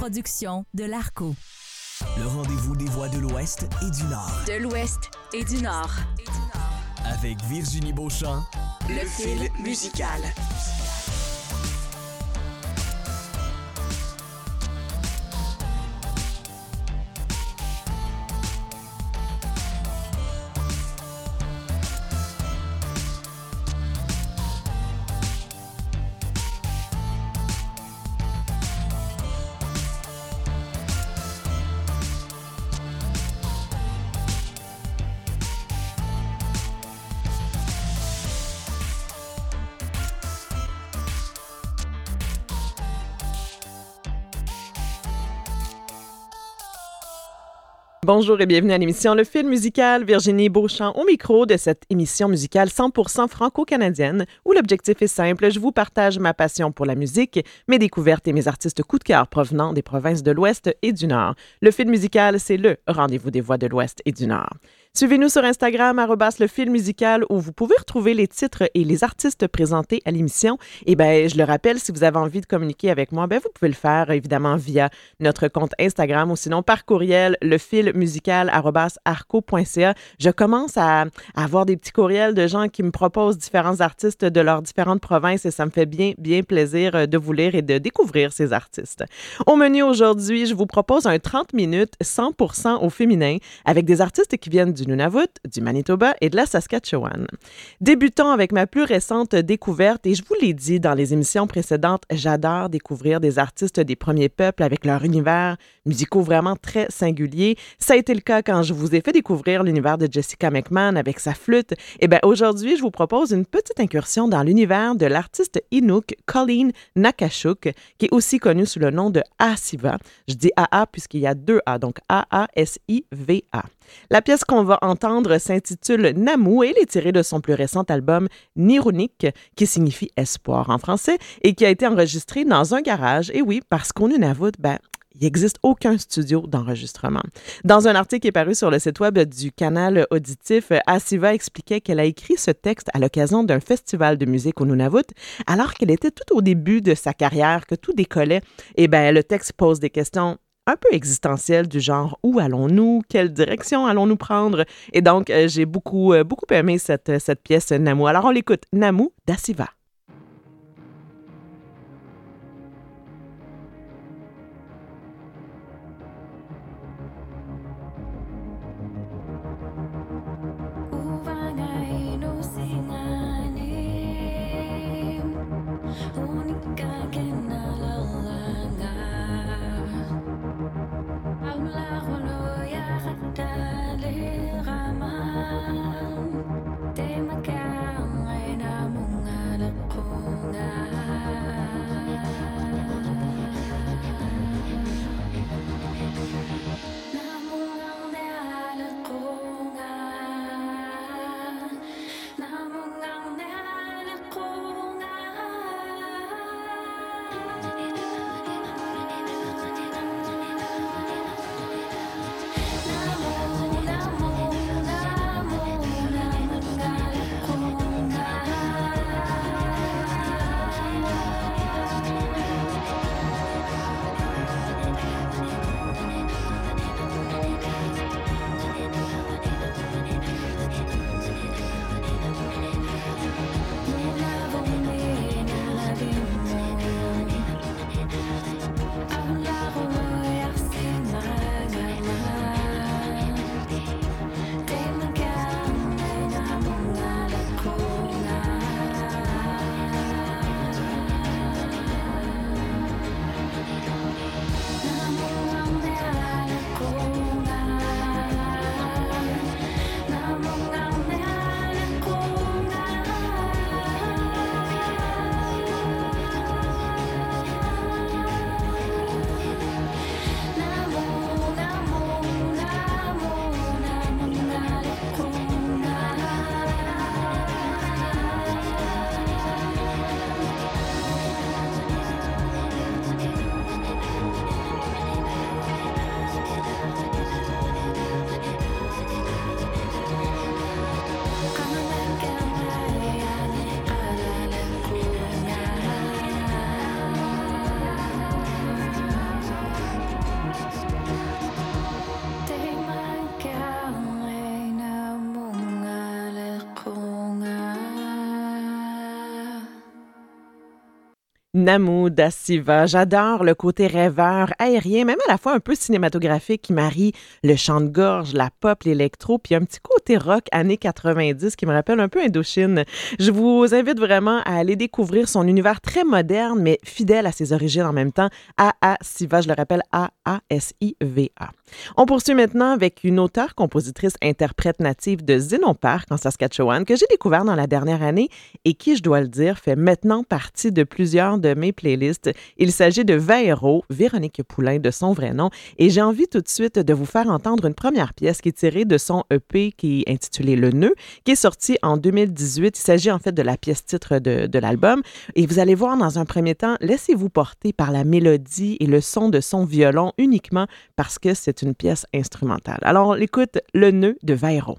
production de l'Arco. Le rendez-vous des voix de l'Ouest et du Nord. De l'Ouest et du Nord. Avec Virginie Beauchamp. Le fil musical. Bonjour et bienvenue à l'émission Le Film musical. Virginie Beauchamp au micro de cette émission musicale 100% franco-canadienne où l'objectif est simple. Je vous partage ma passion pour la musique, mes découvertes et mes artistes coup de cœur provenant des provinces de l'Ouest et du Nord. Le film musical, c'est le rendez-vous des voix de l'Ouest et du Nord. Suivez-nous sur Instagram, le où vous pouvez retrouver les titres et les artistes présentés à l'émission. Et ben, je le rappelle, si vous avez envie de communiquer avec moi, ben, vous pouvez le faire évidemment via notre compte Instagram ou sinon par courriel, lefilmusical.arco.ca. Je commence à, à, avoir des petits courriels de gens qui me proposent différents artistes de leurs différentes provinces et ça me fait bien, bien plaisir de vous lire et de découvrir ces artistes. Au menu aujourd'hui, je vous propose un 30 minutes 100% au féminin avec des artistes qui viennent du Nunavut, du Manitoba et de la Saskatchewan. Débutons avec ma plus récente découverte et je vous l'ai dit dans les émissions précédentes, j'adore découvrir des artistes des premiers peuples avec leur univers musicaux vraiment très singulier. Ça a été le cas quand je vous ai fait découvrir l'univers de Jessica McMahon avec sa flûte. Et bien aujourd'hui, je vous propose une petite incursion dans l'univers de l'artiste Inuk Colleen Nakashuk, qui est aussi connue sous le nom de Asiva. Je dis AA puisqu'il y a deux A, donc A-A-S-I-V-A. La pièce qu'on va entendre s'intitule Namu et elle est de son plus récent album Nirunik, qui signifie espoir en français, et qui a été enregistré dans un garage. Et oui, parce qu'on Nunavut, ben, il n'existe aucun studio d'enregistrement. Dans un article qui est paru sur le site web du canal auditif, Asiva expliquait qu'elle a écrit ce texte à l'occasion d'un festival de musique au Nunavut, alors qu'elle était tout au début de sa carrière, que tout décollait. Et ben, le texte pose des questions un peu existentielles du genre où allons-nous, quelle direction allons-nous prendre? Et donc, euh, j'ai beaucoup, euh, beaucoup aimé cette, cette pièce Namu. Alors, on l'écoute, Namu d'Asiva. Namu Siva. J'adore le côté rêveur, aérien, même à la fois un peu cinématographique qui marie le chant de gorge, la pop, l'électro, puis un petit côté rock années 90 qui me rappelle un peu Indochine. Je vous invite vraiment à aller découvrir son univers très moderne, mais fidèle à ses origines en même temps. A.A. Siva, je le rappelle, A-A-S-I-V-A. On poursuit maintenant avec une auteure, compositrice, interprète native de Zinon Park en Saskatchewan que j'ai découvert dans la dernière année et qui, je dois le dire, fait maintenant partie de plusieurs de mes playlists. Il s'agit de Vaero, Véronique Poulain de son vrai nom, et j'ai envie tout de suite de vous faire entendre une première pièce qui est tirée de son EP qui est intitulé Le Nœud, qui est sorti en 2018. Il s'agit en fait de la pièce titre de, de l'album. Et vous allez voir dans un premier temps, laissez-vous porter par la mélodie et le son de son violon uniquement parce que c'est une pièce instrumentale. Alors, on écoute Le Nœud de Vaero.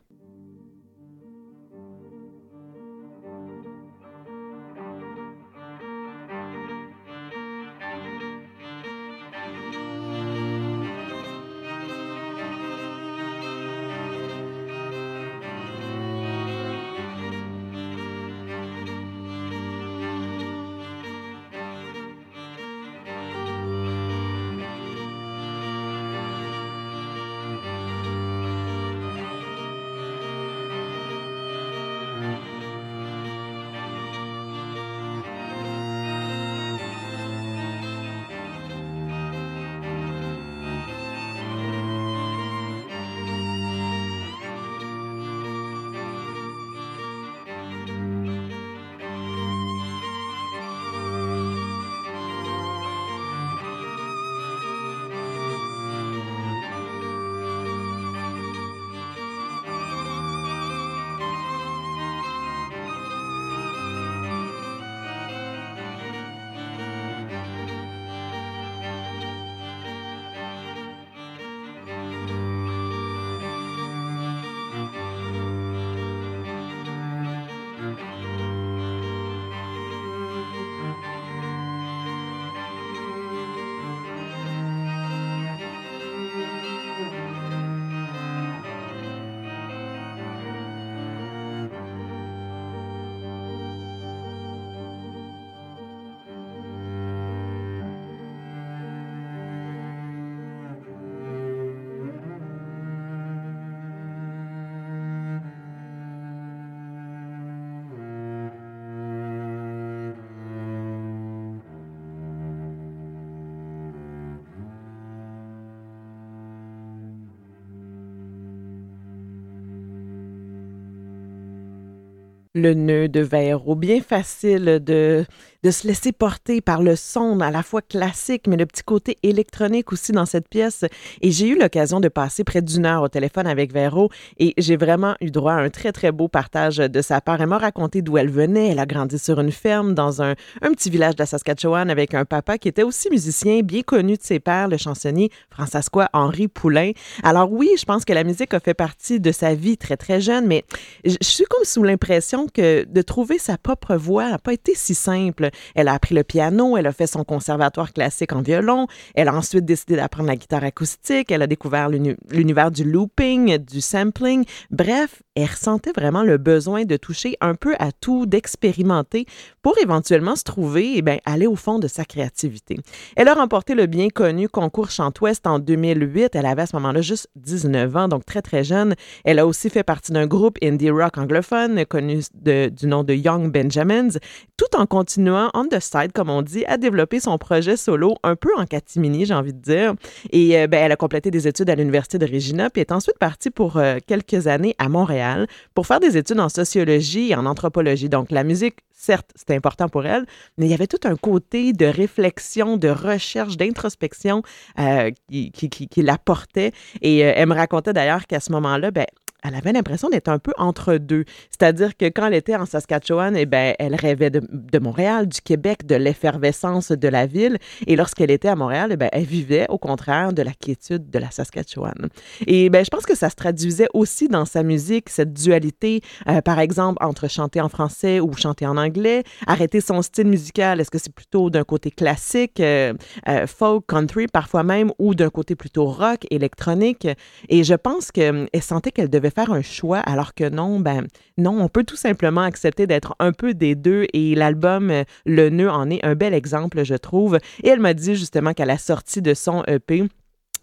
Le nœud de verre, ou bien facile de de se laisser porter par le son à la fois classique, mais le petit côté électronique aussi dans cette pièce. Et j'ai eu l'occasion de passer près d'une heure au téléphone avec Véro et j'ai vraiment eu droit à un très, très beau partage de sa part. Elle m'a raconté d'où elle venait. Elle a grandi sur une ferme dans un, un petit village de la Saskatchewan avec un papa qui était aussi musicien, bien connu de ses pères, le chansonnier François Henri Poulain. Alors oui, je pense que la musique a fait partie de sa vie très, très jeune, mais je suis comme sous l'impression que de trouver sa propre voix n'a pas été si simple. Elle a appris le piano, elle a fait son conservatoire classique en violon, elle a ensuite décidé d'apprendre la guitare acoustique, elle a découvert l'univers du looping, du sampling. Bref, elle ressentait vraiment le besoin de toucher un peu à tout, d'expérimenter pour éventuellement se trouver et eh bien, aller au fond de sa créativité. Elle a remporté le bien connu concours Chante-Ouest en 2008. Elle avait à ce moment-là juste 19 ans, donc très très jeune. Elle a aussi fait partie d'un groupe indie rock anglophone connu du nom de Young Benjamins, tout en continuant on the side, comme on dit, à développer son projet solo un peu en catimini, j'ai envie de dire. Et euh, ben, elle a complété des études à l'Université de Regina, puis est ensuite partie pour euh, quelques années à Montréal pour faire des études en sociologie et en anthropologie. Donc, la musique, certes, c'était important pour elle, mais il y avait tout un côté de réflexion, de recherche, d'introspection euh, qui, qui, qui, qui l'apportait. Et elle me racontait d'ailleurs qu'à ce moment-là, ben, elle avait l'impression d'être un peu entre deux. C'est-à-dire que quand elle était en Saskatchewan, eh ben, elle rêvait de, Montréal, du Québec, de l'effervescence de la ville. Et lorsqu'elle était à Montréal, eh ben, elle vivait au contraire de la quiétude de la Saskatchewan. Et ben, je pense que ça se traduisait aussi dans sa musique, cette dualité, euh, par exemple, entre chanter en français ou chanter en anglais, arrêter son style musical. Est-ce que c'est plutôt d'un côté classique, euh, euh, folk, country parfois même, ou d'un côté plutôt rock, électronique? Et je pense qu'elle sentait qu'elle devait faire un choix, alors que non, ben non, on peut tout simplement accepter d'être un peu des deux et l'album euh, Le Nœud en est un bel exemple, je trouve. Et elle m'a dit justement qu'à la sortie de son EP,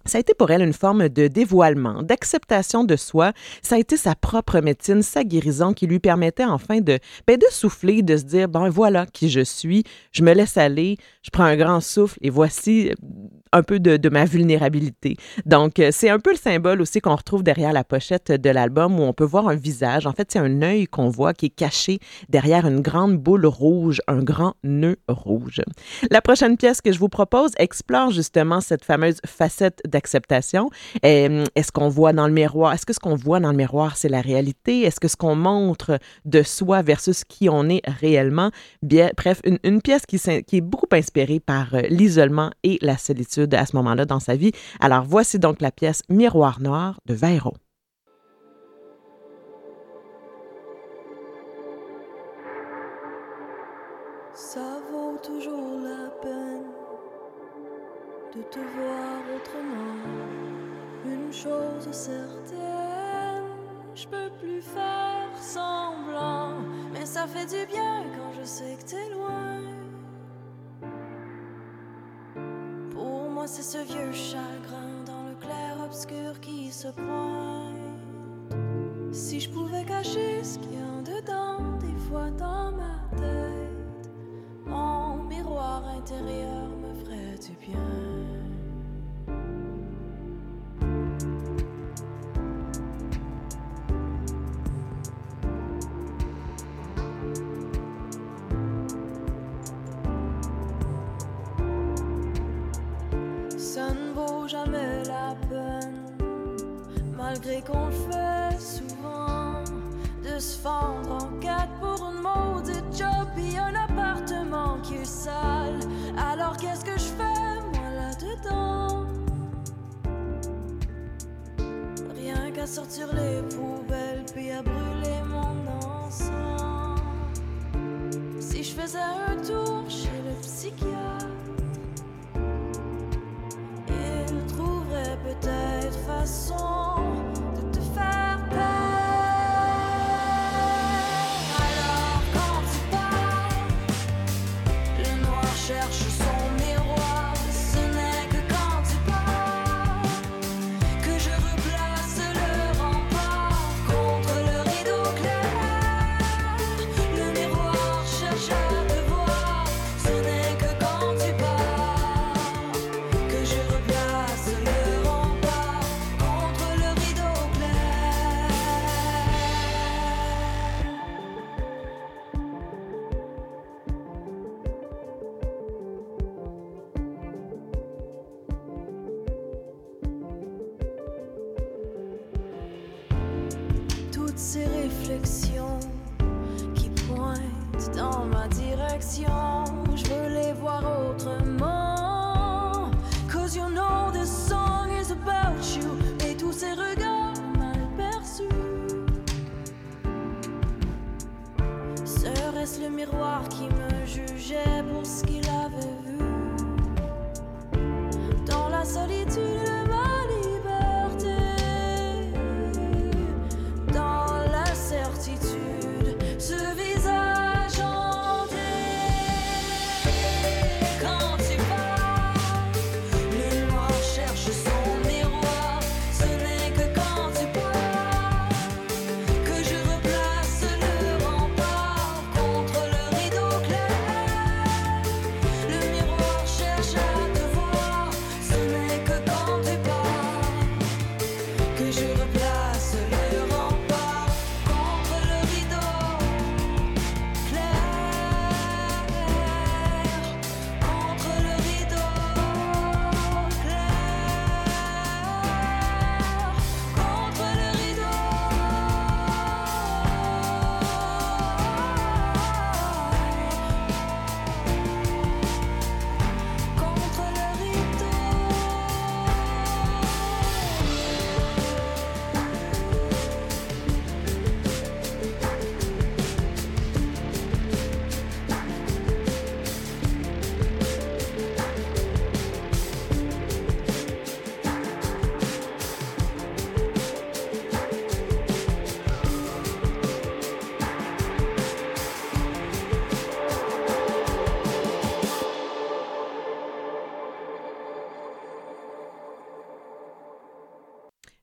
ça a été pour elle une forme de dévoilement, d'acceptation de soi. Ça a été sa propre médecine, sa guérison qui lui permettait enfin de, ben, de souffler, de se dire, ben voilà qui je suis, je me laisse aller, je prends un grand souffle et voici un peu de, ma vulnérabilité. Donc, euh, c'est un peu le symbole aussi qu'on retrouve derrière la pochette de l'album où on peut voir un visage. En fait, c'est un œil qu'on voit qui est caché derrière une grande boule rouge, un grand nœud rouge. La prochaine pièce que je vous propose explore justement cette fameuse facette d'acceptation. Euh, est-ce qu'on voit dans le miroir, est-ce que ce qu'on voit dans le miroir, c'est la réalité? Est-ce que ce qu'on montre de soi versus qui on est réellement? Bien, bref, une, pièce qui, est beaucoup inspirée par euh, l'isolement et la solitude à ce moment-là dans sa vie. Alors voici donc la pièce Miroir noir de Vairo. Ça vaut toujours la peine de te voir autrement. Une chose certaine, je peux plus faire semblant, mais ça fait du bien quand je sais que t'es loin. C'est ce vieux chagrin dans le clair-obscur qui se pointe. Si je pouvais cacher ce qu'il y a dedans, des fois dans ma tête, mon miroir intérieur me ferait du bien. Malgré qu'on le fait souvent, de se fendre en quatre pour une maudite job et un appartement qui est sale. Alors qu'est-ce que je fais, moi, là-dedans? Rien qu'à sortir les poubelles puis à brûler mon encens. Si je faisais un tour chez le psychiatre, il trouverait peut-être façon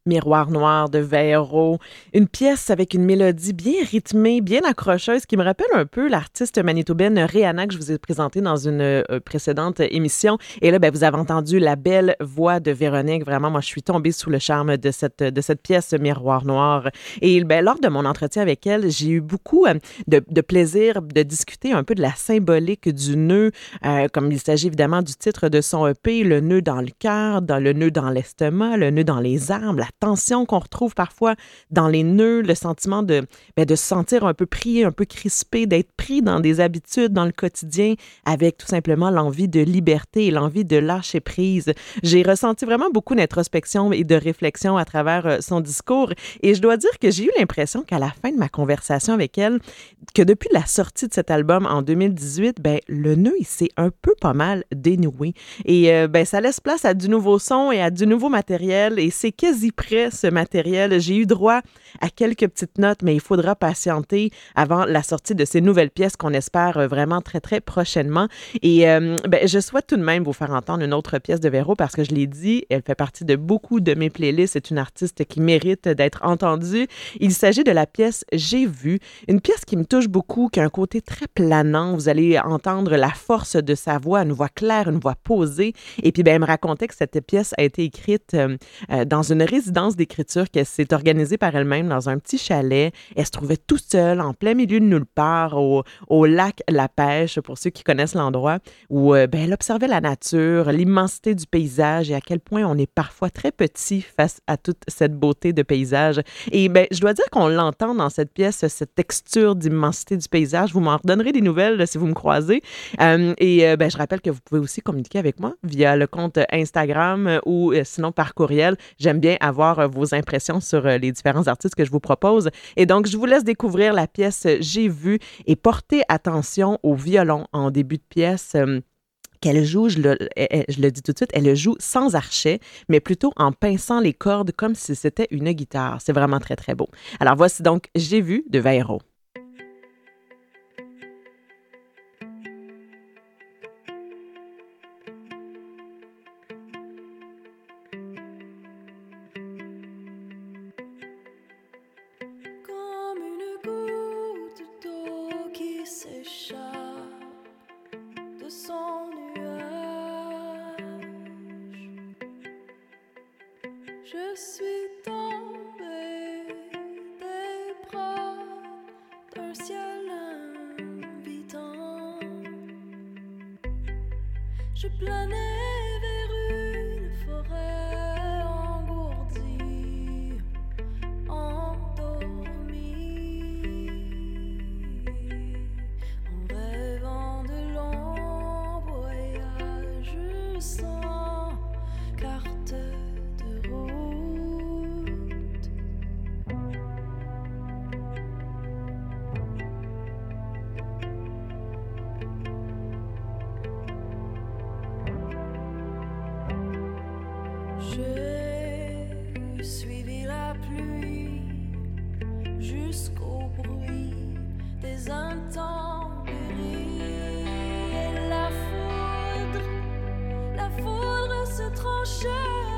Miroir noir de Véro, une pièce avec une mélodie bien rythmée, bien accrocheuse qui me rappelle un peu l'artiste manitobaine Rihanna que je vous ai présentée dans une euh, précédente émission. Et là, ben, vous avez entendu la belle voix de Véronique. Vraiment, moi, je suis tombée sous le charme de cette, de cette pièce Miroir noir. Et ben, lors de mon entretien avec elle, j'ai eu beaucoup euh, de, plaisir de discuter un peu de la symbolique du nœud, euh, comme il s'agit évidemment du titre de son EP, le nœud dans le cœur, dans le nœud dans l'estomac, le nœud dans les armes, la tension qu'on retrouve parfois dans les nœuds, le sentiment de, ben, de se sentir un peu pris, un peu crispé, d'être pris dans des habitudes dans le quotidien avec tout simplement l'envie de liberté et l'envie de lâcher prise. J'ai ressenti vraiment beaucoup d'introspection et de réflexion à travers euh, son discours et je dois dire que j'ai eu l'impression qu'à la fin de ma conversation avec elle, que depuis la sortie de cet album en 2018, ben, le nœud, s'est un peu pas mal dénoué. Et euh, ben, ça laisse place à du nouveau son et à du nouveau matériel et c'est quasi ce matériel. J'ai eu droit à quelques petites notes, mais il faudra patienter avant la sortie de ces nouvelles pièces qu'on espère euh, vraiment très, très prochainement. Et euh, ben, je souhaite tout de même vous faire entendre une autre pièce de Véro parce que je l'ai dit, elle fait partie de beaucoup de mes playlists. C'est une artiste qui mérite d'être entendue. Il s'agit de la pièce J'ai vu, une pièce qui me touche beaucoup, qui a un côté très planant. Vous allez entendre la force de sa voix, une voix claire, une voix posée. Et puis, ben, elle me racontait que cette pièce a été écrite euh, dans une résidence d'écriture qu'elle s'est organisée par elle-même dans un petit chalet. Elle se trouvait tout seule, en plein milieu de nulle part, au, au lac La Pêche, pour ceux qui connaissent l'endroit, où euh, ben, elle observait la nature, l'immensité du paysage et à quel point on est parfois très petit face à toute cette beauté de paysage. Et ben, je dois dire qu'on l'entend dans cette pièce, cette texture d'immensité du paysage. Vous m'en redonnerez des nouvelles si vous me croisez. Euh, et euh, ben, je rappelle que vous pouvez aussi communiquer avec moi via le compte Instagram ou sinon par courriel. J'aime bien avoir vos impressions sur les différents artistes que je vous propose. Et donc, je vous laisse découvrir la pièce J'ai vu et porter attention au violon en début de pièce euh, qu'elle joue, je le, je le, dis tout de suite, elle le joue sans archet, mais plutôt en pinçant les cordes comme si c'était une guitare. C'est vraiment très, très beau. Alors voici donc J'ai vu de Vairo. Je suis tombée des bras d'un ciel invitant. Je planais. la foudre, la foudre se tranche.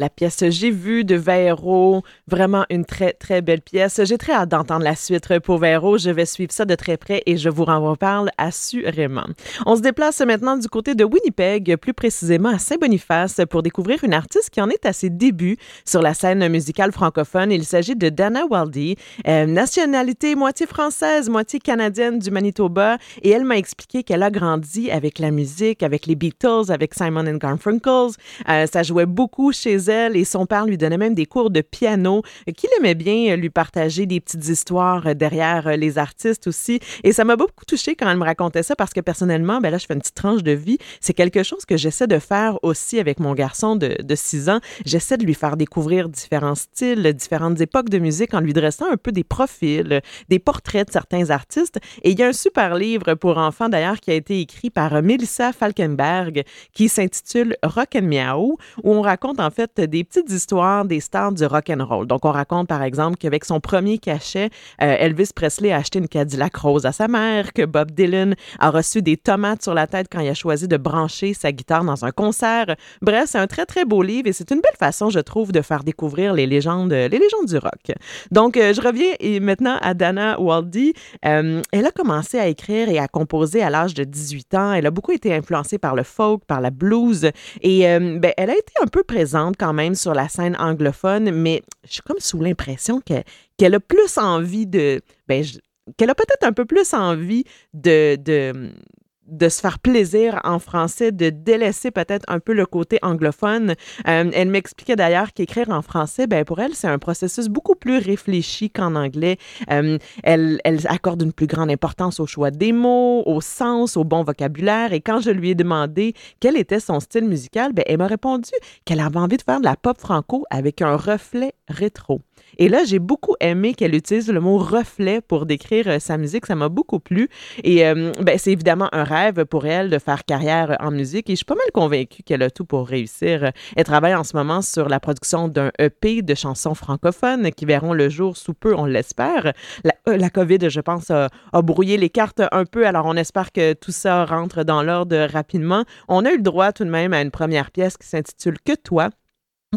La pièce J'ai vu de Véro, vraiment une très, très belle pièce. J'ai très hâte d'entendre la suite pour Véro. Je vais suivre ça de très près et je vous en reparle assurément. On se déplace maintenant du côté de Winnipeg, plus précisément à Saint-Boniface, pour découvrir une artiste qui en est à ses débuts sur la scène musicale francophone. Il s'agit de Dana Waldy, euh, nationalité moitié française, moitié canadienne du Manitoba. Et elle m'a expliqué qu'elle a grandi avec la musique, avec les Beatles, avec Simon and Garfunkel. Euh, ça jouait beaucoup chez elle et son père lui donnait même des cours de piano, qu'il aimait bien lui partager des petites histoires derrière les artistes aussi. Et ça m'a beaucoup touchée quand elle me racontait ça parce que personnellement, ben là, je fais une petite tranche de vie. C'est quelque chose que j'essaie de faire aussi avec mon garçon de, de 6 ans. J'essaie de lui faire découvrir différents styles, différentes époques de musique en lui dressant un peu des profils, des portraits de certains artistes. Et il y a un super livre pour enfants d'ailleurs qui a été écrit par Melissa Falkenberg qui s'intitule Rock and Meow où on raconte en fait des petites histoires des stars du rock and roll. Donc on raconte par exemple qu'avec son premier cachet, euh, Elvis Presley a acheté une Cadillac rose à sa mère, que Bob Dylan a reçu des tomates sur la tête quand il a choisi de brancher sa guitare dans un concert. Bref, c'est un très très beau livre et c'est une belle façon, je trouve, de faire découvrir les légendes, les légendes du rock. Donc euh, je reviens et maintenant à Dana Waldy. Euh, elle a commencé à écrire et à composer à l'âge de 18 ans. Elle a beaucoup été influencée par le folk, par la blues et euh, ben, elle a été un peu présente quand même sur la scène anglophone, mais je suis comme sous l'impression que- qu'elle a plus envie de. Ben, qu'elle a peut-être un peu plus envie de, de se faire plaisir en français, de délaisser peut-être un peu le côté anglophone. Euh, elle m'expliquait d'ailleurs qu'écrire en français, ben, pour elle, c'est un processus beaucoup plus réfléchi qu'en anglais. Euh, elle, elle accorde une plus grande importance au choix des mots, au sens, au bon vocabulaire. Et quand je lui ai demandé quel était son style musical, ben, elle m'a répondu qu'elle avait envie de faire de la pop franco avec un reflet rétro. Et là, j'ai beaucoup aimé qu'elle utilise le mot reflet pour décrire euh, sa musique. Ça m'a beaucoup plu. Et euh, ben, c'est évidemment un rêve pour elle de faire carrière en musique. Et je suis pas mal convaincue qu'elle a tout pour réussir. Elle travaille en ce moment sur la production d'un EP de chansons francophones qui verront le jour sous peu, on l'espère. La, euh, COVID, je pense, a brouillé les cartes un peu. Alors, on espère que tout ça rentre dans l'ordre rapidement. On a eu le droit tout de même à une première pièce qui s'intitule Que toi?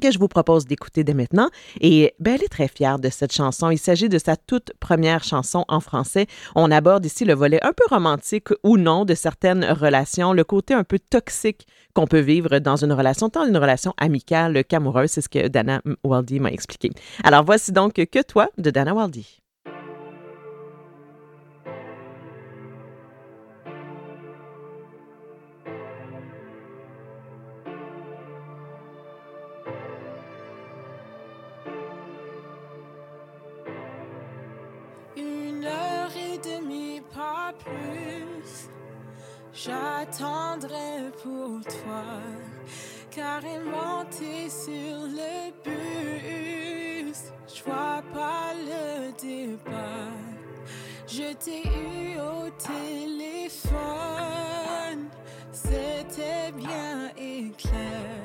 Que je vous propose d'écouter dès maintenant. Et ben, elle est très fière de cette chanson. Il s'agit de sa toute première chanson en français. On aborde ici le volet un peu romantique ou non de certaines relations, le côté un peu toxique qu'on peut vivre dans une relation, tant une relation amicale qu'amoureuse. C'est ce que Dana Waldy m'a expliqué. Alors voici donc Que toi de Dana Waldy. J'attendrai pour toi. Carrément, t'es sur le bus. Je vois pas le départ. Je t'ai eu au téléphone. C'était bien éclair.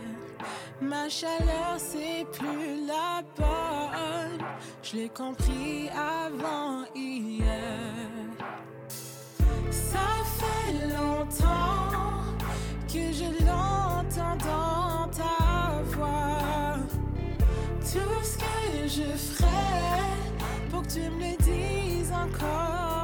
Ma chaleur, c'est plus la bonne. Je l'ai compris avant hier. Je ferai pour que tu me le dises encore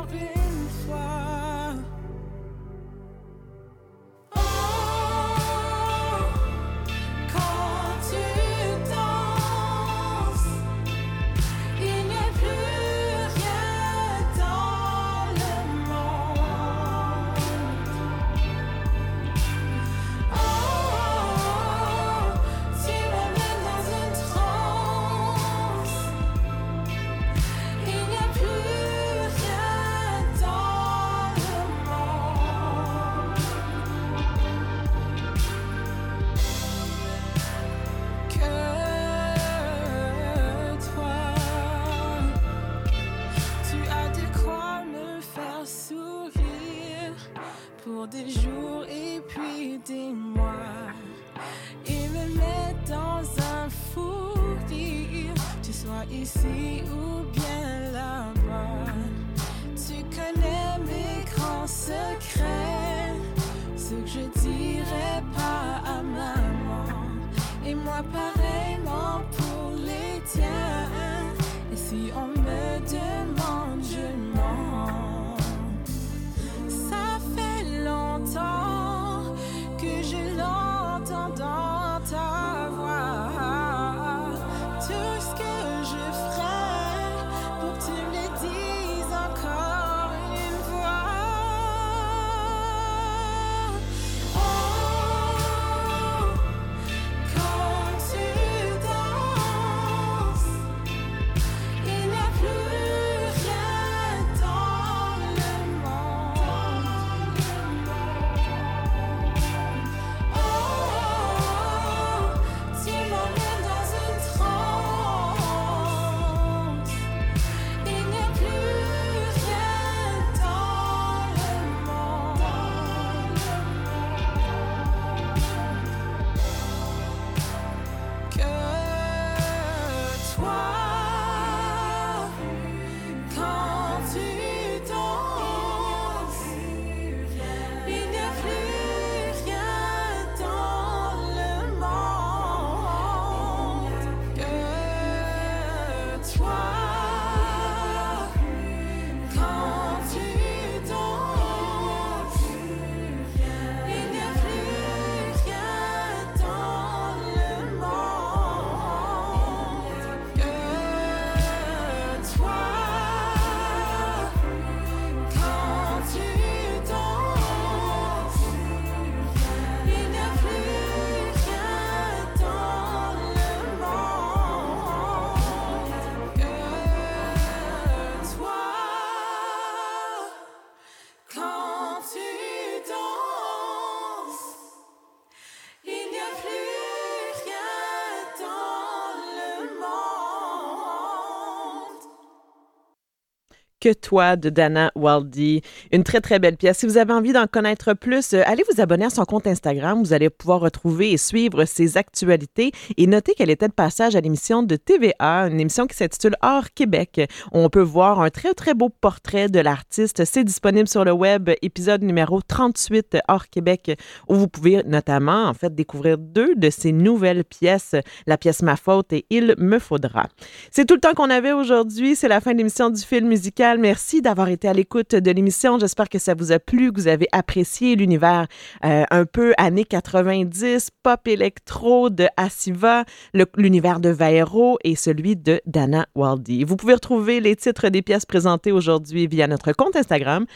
Que toi de Dana Waldy. Une très, très belle pièce. Si vous avez envie d'en connaître plus, euh, allez vous abonner à son compte Instagram. Vous allez pouvoir retrouver et suivre ses actualités et noter qu'elle était de passage à l'émission de TVA, une émission qui s'intitule Hors Québec. On peut voir un très, très beau portrait de l'artiste. C'est disponible sur le web, épisode numéro 38 Hors Québec, où vous pouvez notamment, en fait, découvrir deux de ses nouvelles pièces, la pièce Ma faute et Il me faudra. C'est tout le temps qu'on avait aujourd'hui. C'est la fin de l'émission du film musical. Merci d'avoir été à l'écoute de l'émission. J'espère que ça vous a plu, que vous avez apprécié l'univers euh, un peu années 90, pop électro de Asiva, l'univers de Vaero et celui de Dana Waldy. Vous pouvez retrouver les titres des pièces présentées aujourd'hui via notre compte Instagram,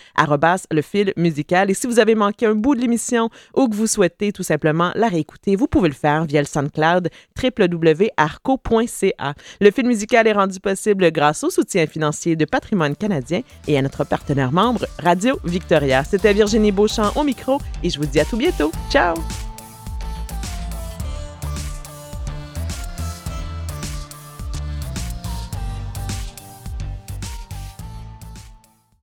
le fil musical. Et si vous avez manqué un bout de l'émission ou que vous souhaitez tout simplement la réécouter, vous pouvez le faire via le SoundCloud www.arco.ca. Le fil musical est rendu possible grâce au soutien financier de Patrimoine canadien canadien et à notre partenaire membre Radio Victoria. C'était Virginie Beauchamp au micro et je vous dis à tout bientôt. Ciao!